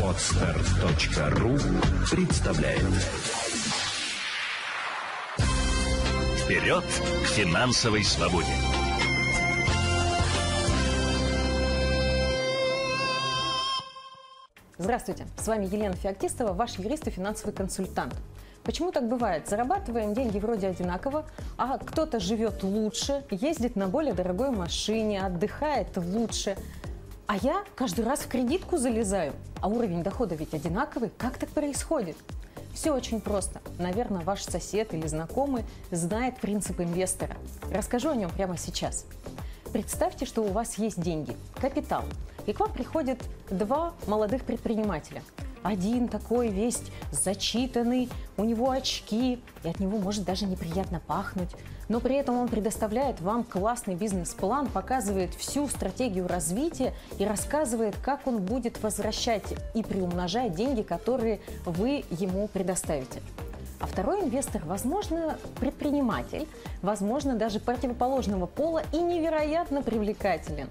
Отстар.ру представляет Вперед к финансовой свободе! Здравствуйте, с вами Елена Феоктистова, ваш юрист и финансовый консультант. Почему так бывает? Зарабатываем деньги вроде одинаково, а кто-то живет лучше, ездит на более дорогой машине, отдыхает лучше, а я каждый раз в кредитку залезаю, а уровень дохода ведь одинаковый. Как так происходит? Все очень просто. Наверное, ваш сосед или знакомый знает принцип инвестора. Расскажу о нем прямо сейчас. Представьте, что у вас есть деньги, капитал, и к вам приходят два молодых предпринимателя – один такой весь зачитанный, у него очки, и от него может даже неприятно пахнуть. Но при этом он предоставляет вам классный бизнес-план, показывает всю стратегию развития и рассказывает, как он будет возвращать и приумножать деньги, которые вы ему предоставите. А второй инвестор, возможно, предприниматель, возможно, даже противоположного пола и невероятно привлекателен.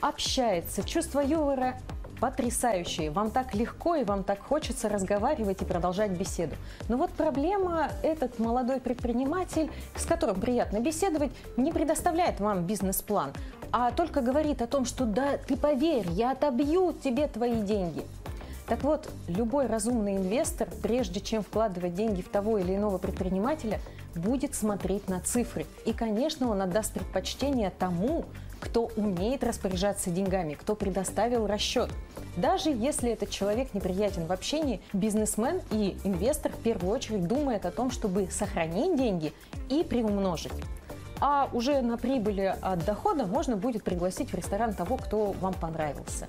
Общается, чувство юмора потрясающие. Вам так легко и вам так хочется разговаривать и продолжать беседу. Но вот проблема, этот молодой предприниматель, с которым приятно беседовать, не предоставляет вам бизнес-план, а только говорит о том, что да, ты поверь, я отобью тебе твои деньги. Так вот, любой разумный инвестор, прежде чем вкладывать деньги в того или иного предпринимателя, будет смотреть на цифры. И, конечно, он отдаст предпочтение тому, кто умеет распоряжаться деньгами, кто предоставил расчет. Даже если этот человек неприятен в общении, бизнесмен и инвестор в первую очередь думает о том, чтобы сохранить деньги и приумножить. А уже на прибыли от дохода можно будет пригласить в ресторан того, кто вам понравился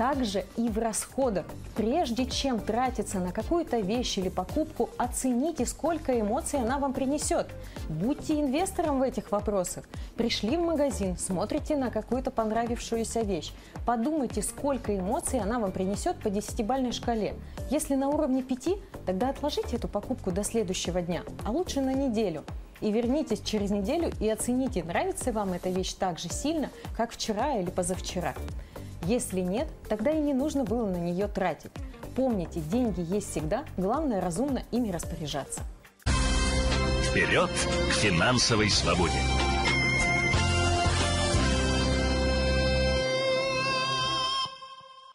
также и в расходах. Прежде чем тратиться на какую-то вещь или покупку, оцените, сколько эмоций она вам принесет. Будьте инвестором в этих вопросах. Пришли в магазин, смотрите на какую-то понравившуюся вещь. Подумайте, сколько эмоций она вам принесет по десятибальной шкале. Если на уровне 5, тогда отложите эту покупку до следующего дня, а лучше на неделю и вернитесь через неделю и оцените, нравится вам эта вещь так же сильно, как вчера или позавчера. Если нет, тогда и не нужно было на нее тратить. Помните, деньги есть всегда, главное разумно ими распоряжаться. Вперед к финансовой свободе!